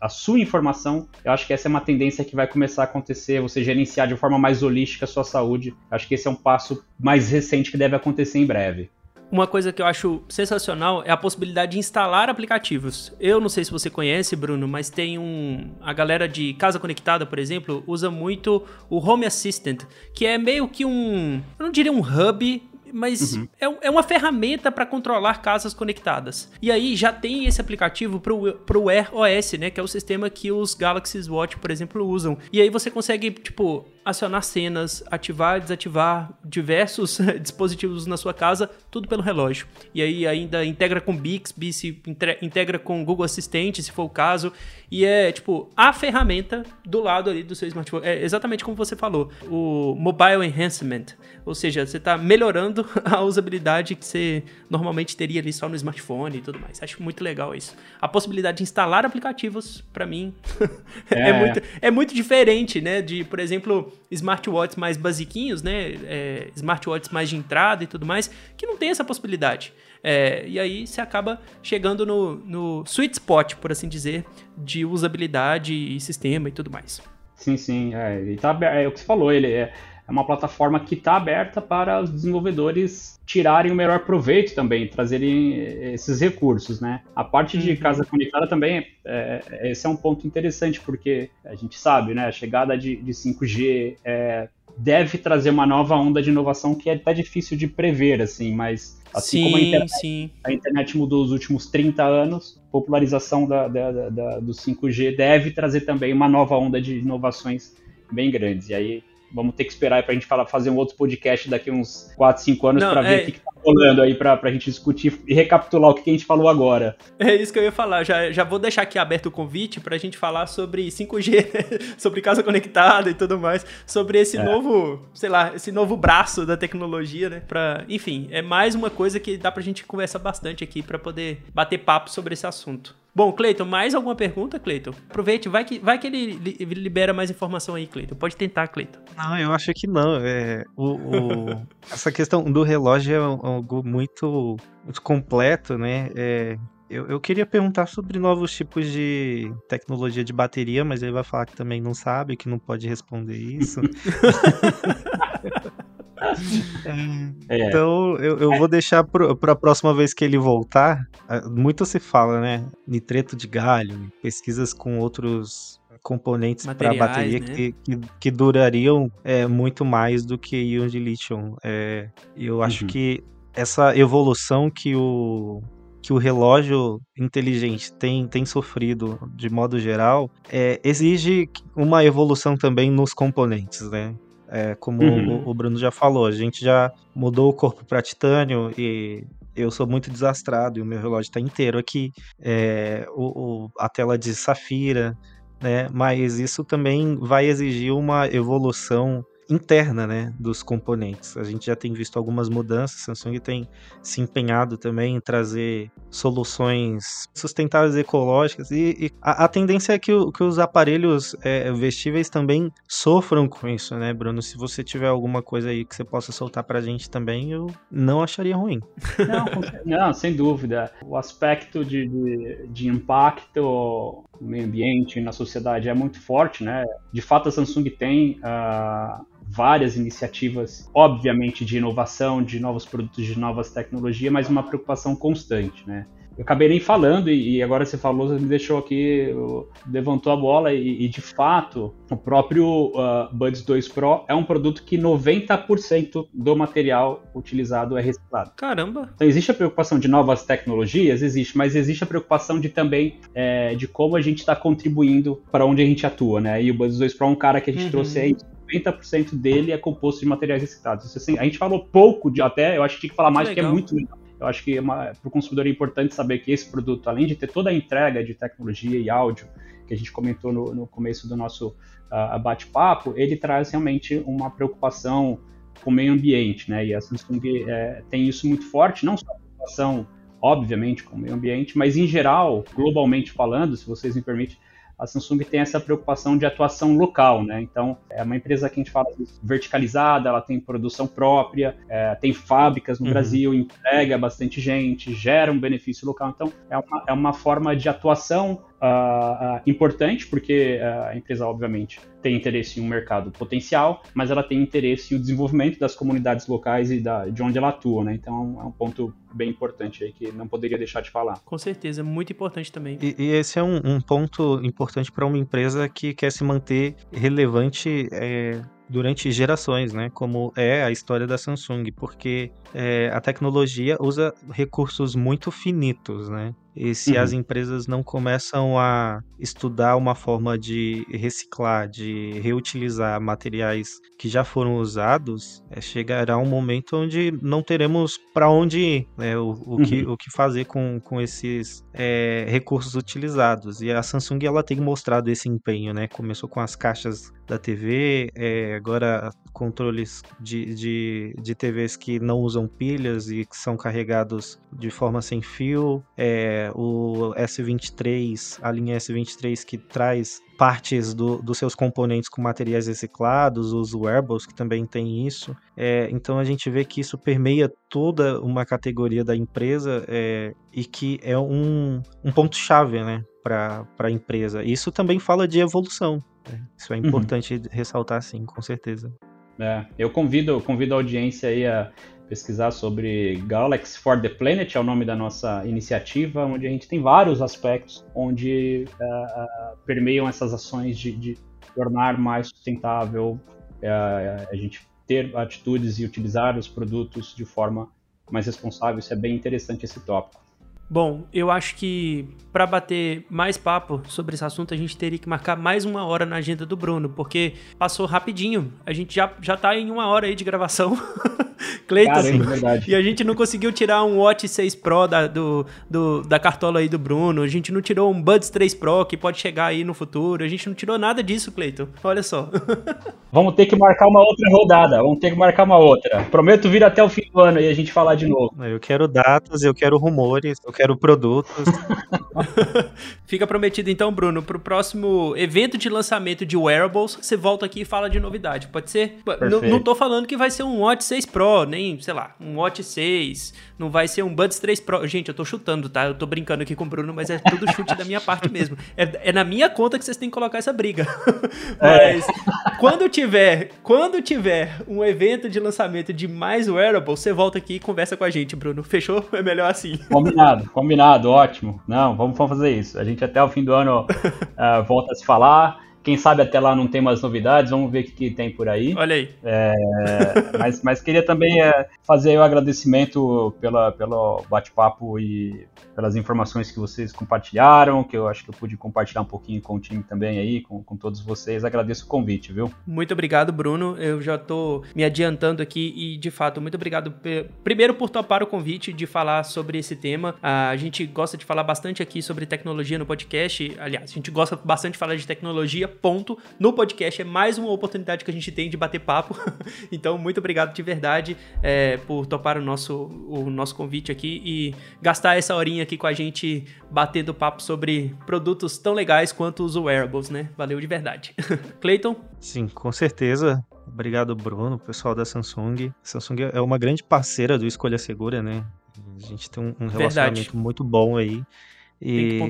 a, sua informação, eu acho que essa é uma tendência que vai começar a acontecer, você gerenciar de forma mais holística a sua saúde. Acho que esse é um passo mais recente que deve acontecer em breve. Uma coisa que eu acho sensacional é a possibilidade de instalar aplicativos. Eu não sei se você conhece, Bruno, mas tem um. A galera de casa conectada, por exemplo, usa muito o Home Assistant, que é meio que um. Eu não diria um hub mas uhum. é, é uma ferramenta para controlar casas conectadas. E aí já tem esse aplicativo pro, pro Wear OS, né? Que é o sistema que os Galaxy Watch, por exemplo, usam. E aí você consegue, tipo, acionar cenas, ativar e desativar diversos *laughs* dispositivos na sua casa, tudo pelo relógio. E aí ainda integra com Bixby, se integra com Google Assistente, se for o caso. E é, tipo, a ferramenta do lado ali do seu smartphone. É exatamente como você falou, o Mobile Enhancement. Ou seja, você está melhorando *laughs* a usabilidade que você normalmente teria ali só no smartphone e tudo mais. Acho muito legal isso. A possibilidade de instalar aplicativos, para mim, *laughs* é. é. muito, é muito diferente, né? De, por exemplo, smartwatches mais basiquinhos, né? É, smartwatches mais de entrada e tudo mais, que não tem essa possibilidade. É, e aí você acaba chegando no, no sweet spot, por assim dizer, de usabilidade e sistema e tudo mais. Sim, sim. É, ele tá, é o que você falou, ele é, é uma plataforma que está aberta para os desenvolvedores tirarem o melhor proveito também, trazerem esses recursos, né? A parte de uhum. casa conectada também, é, esse é um ponto interessante, porque a gente sabe, né? A chegada de, de 5G é, deve trazer uma nova onda de inovação que é até difícil de prever, assim, mas assim sim, como a internet, a internet mudou os últimos 30 anos, a popularização da, da, da, do 5G deve trazer também uma nova onda de inovações bem grandes. E aí Vamos ter que esperar para a gente falar, fazer um outro podcast daqui uns 4, 5 anos para ver é... o que, está rolando aí para a gente discutir e recapitular o que, a gente falou agora. É isso que eu ia falar. Já, já vou deixar aqui aberto o convite para a gente falar sobre 5G, *laughs* sobre casa conectada e tudo mais, sobre esse é. novo, sei lá, esse novo braço da tecnologia, né? Pra, enfim, é mais uma coisa que dá para a gente conversar bastante aqui para poder bater papo sobre esse assunto. Bom, Cleiton, mais alguma pergunta, Cleiton? Aproveite, vai que, vai que ele libera mais informação aí, Cleiton. Pode tentar, Cleiton. Não, eu acho que não. É, o, o *laughs* essa questão do relógio é algo muito, muito completo, né? É, eu, eu, queria perguntar sobre novos tipos de tecnologia de bateria, mas ele vai falar que também não sabe, que não pode responder isso. *laughs* É. Então eu, eu vou deixar para a próxima vez que ele voltar. Muito se fala, né? Nitreto de galho, pesquisas com outros componentes para bateria né? que, que, que, durariam é, muito mais do que íon de lítio. É, eu acho uhum. que essa evolução que o, que o relógio inteligente tem, tem sofrido de modo geral é, exige uma evolução também nos componentes, né? É, como uhum. o, o, Bruno já falou, a gente já mudou o corpo para titânio e eu sou muito desastrado e o meu relógio está inteiro aqui. É, o, o, a tela de safira, né? Mas isso também vai exigir uma evolução interna, né, dos componentes. A gente já tem visto algumas mudanças, a Samsung tem se empenhado também em trazer soluções sustentáveis ecológicas e, e a, a, tendência é que, o, que os aparelhos é, vestíveis também sofram com isso, né, Bruno? Se você tiver alguma coisa aí que você possa soltar pra gente também, eu não acharia ruim. Não, não sem dúvida. O aspecto de, de, de impacto no meio ambiente, na sociedade é muito forte, né? De fato, a Samsung tem uh, várias iniciativas, obviamente de inovação, de novos produtos, de novas tecnologias, mas uma preocupação constante, né? Eu acabei nem falando, e agora você falou, você me deixou aqui, levantou a bola, e, e de fato, o próprio uh, Buds 2 Pro é um produto que 90% do material utilizado é reciclado. Caramba! Então existe a preocupação de novas tecnologias? Existe, mas existe a preocupação de também é, de como a gente está contribuindo para onde a gente atua, né? E o Buds 2 Pro é um cara que a gente uhum. trouxe aí 90% dele é composto de materiais reciclados. Assim, a gente falou pouco de até, eu acho que tinha que falar mais, porque é muito legal. Eu acho que é para o consumidor é importante saber que esse produto, além de ter toda a entrega de tecnologia e áudio que a gente comentou no, no começo do nosso uh, bate-papo, ele traz realmente uma preocupação com o meio ambiente, né? E a Samsung é, tem isso muito forte, não só a preocupação, obviamente, com o meio ambiente, mas em geral, globalmente falando, se vocês me permitem, a Samsung tem essa preocupação de atuação local, né? Então, é uma empresa que a gente fala verticalizada, ela tem produção própria, é, tem fábricas no uhum. Brasil, entrega bastante gente, gera um benefício local. Então, é uma, é uma forma de atuação uh, importante, porque uh, a empresa, obviamente, tem interesse em um mercado potencial, mas ela tem interesse em o desenvolvimento das comunidades locais e da, de onde ela atua, né? Então é um ponto bem importante aí que não poderia deixar de falar. Com certeza, muito importante também. E, e esse é um, um ponto importante para uma empresa que quer se manter relevante é, durante gerações, né? Como é a história da Samsung, porque é, a tecnologia usa recursos muito finitos, né? E se uhum. as empresas não começam a estudar uma forma de reciclar, de reutilizar materiais que já foram usados, é, chegará um momento onde não teremos para onde ir, né? o, o, uhum. que, o que fazer com, com esses é, recursos utilizados. E a Samsung ela tem mostrado esse empenho, né? Começou com as caixas da TV, é, agora controles de, de, de TVs que não usam pilhas e que são carregados de forma sem fio. É, o S23, a linha S23 que traz partes do, dos seus componentes com materiais reciclados, os wearables que também tem isso. É, então a gente vê que isso permeia toda uma categoria da empresa é, e que é um, um ponto-chave né, para a empresa. Isso também fala de evolução. Né? Isso é uhum. importante uhum. ressaltar, sim, com certeza. É, eu convido, convido a audiência aí a pesquisar sobre Galaxy for the Planet, é o nome da nossa iniciativa, onde a gente tem vários aspectos onde uh, permeiam essas ações de, de tornar mais sustentável uh, a gente ter atitudes e utilizar os produtos de forma mais responsável. Isso é bem interessante esse tópico. Bom, eu acho que para bater mais papo sobre esse assunto, a gente teria que marcar mais uma hora na agenda do Bruno, porque passou rapidinho. A gente já, já tá em uma hora aí de gravação. *laughs* Cleiton. É e a gente não conseguiu tirar um Watch 6 Pro da, do, do, da cartola aí do Bruno. A gente não tirou um Buds 3 Pro que pode chegar aí no futuro. A gente não tirou nada disso, Cleiton. Olha só. *laughs* Vamos ter que marcar uma outra rodada. Vamos ter que marcar uma outra. Prometo vir até o fim do ano e a gente falar de novo. Eu quero datas, eu quero rumores, eu quero produtos. *laughs* Fica prometido então, Bruno, pro próximo evento de lançamento de wearables, você volta aqui e fala de novidade. Pode ser? Não tô falando que vai ser um Watch 6 Pro, nem, sei lá, um Watch 6, não vai ser um Buds 3 Pro. Gente, eu tô chutando, tá? Eu tô brincando aqui com o Bruno, mas é tudo chute da minha parte mesmo. É, é, na minha conta que vocês têm que colocar essa briga. *laughs* É. mas quando tiver, quando tiver um evento de lançamento de mais wearables, você volta aqui e conversa com a gente, Bruno. Fechou? É melhor assim. Combinado, combinado, ótimo. Não, vamos, vamos fazer isso. A gente até o fim do ano uh, *laughs* volta a se falar. Quem sabe até lá não tem mais novidades, vamos ver o que, que tem por aí. Olha aí. É, *laughs* mas, mas queria também é, fazer o agradecimento pela, pelo bate-papo e pelas informações que vocês compartilharam, que eu acho que eu pude compartilhar um pouquinho com o time também aí, com, com todos vocês. Agradeço o convite, viu? Muito obrigado, Bruno. Eu já estou me adiantando aqui e, de fato, muito obrigado primeiro por topar o convite de falar sobre esse tema. A gente gosta de falar bastante aqui sobre tecnologia no podcast. Aliás, a gente gosta bastante de falar de tecnologia, ponto. No podcast é mais uma oportunidade que a gente tem de bater papo. *laughs* então, muito obrigado de verdade é, por topar o nosso, o nosso convite aqui e gastar essa horinha aqui com a gente batendo papo sobre produtos tão legais quanto os wearables, né? Valeu de verdade. *laughs* Clayton? Sim, com certeza. Obrigado, Bruno, pessoal da Samsung. A Samsung é uma grande parceira do Escolha Segura, né? A gente tem um relacionamento verdade. muito bom aí. E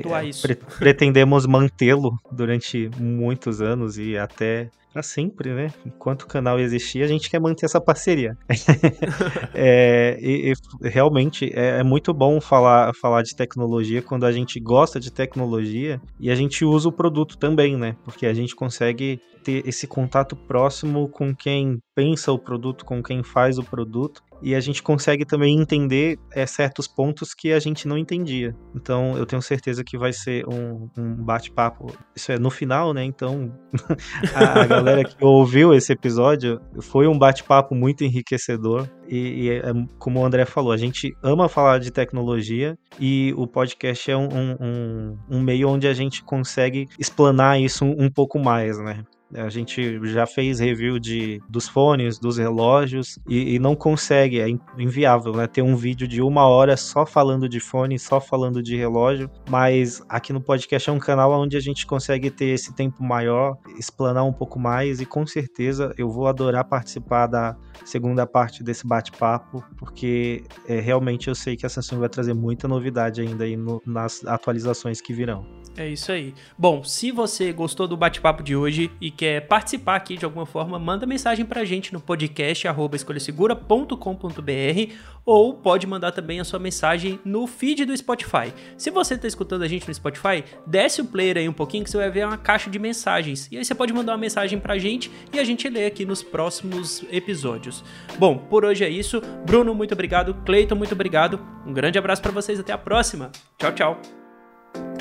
pre pretendemos mantê-lo durante muitos anos e até para sempre, né? Enquanto o canal existir, a gente quer manter essa parceria. *laughs* é, e, e, realmente é, é, muito bom falar, falar de tecnologia quando a gente gosta de tecnologia e a gente usa o produto também, né? Porque a gente consegue ter esse contato próximo com quem pensa o produto, com quem faz o produto e a gente consegue também entender é, certos pontos que a gente não entendia. Então eu tenho certeza que vai ser um, um bate-papo. Isso é no final, né? Então *laughs* a, a, galera que ouviu esse episódio foi um bate-papo muito enriquecedor. E, e é, como o André falou, a gente ama falar de tecnologia e o podcast é um, um, um meio onde a gente consegue explanar isso um pouco mais, né? A gente já fez review de, dos fones, dos relógios e, e, não consegue, é inviável, né? Ter um vídeo de uma hora só falando de fone, só falando de relógio. Mas aqui no podcast é um canal onde a gente consegue ter esse tempo maior, explanar um pouco mais e com certeza eu vou adorar participar da segunda parte desse bate-papo, porque é, realmente eu sei que a Samsung vai trazer muita novidade ainda aí no, nas atualizações que virão. É isso aí. Bom, se você gostou do bate-papo de hoje e quer participar aqui de alguma forma, manda mensagem pra gente no podcast escolhasegura.com.br ou pode mandar também a sua mensagem no feed do Spotify. Se você está escutando a gente no Spotify, desce o player aí um pouquinho que você vai ver uma caixa de mensagens. E aí você pode mandar uma mensagem pra gente e a gente lê aqui nos próximos episódios. Bom, por hoje é isso. Bruno, muito obrigado. Cleiton, muito obrigado. Um grande abraço para vocês. Até a próxima. Tchau, tchau.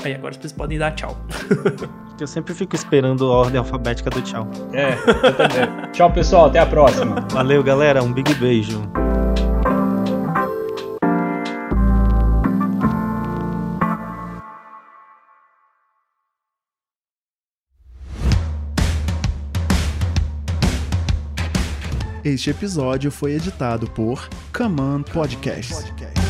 Aí agora vocês podem dar tchau. *laughs* Eu sempre fico esperando a ordem alfabética do tchau. É, eu também. tchau, pessoal. Até a próxima. Valeu, galera. Um big beijo. Este episódio foi editado por Command Podcast.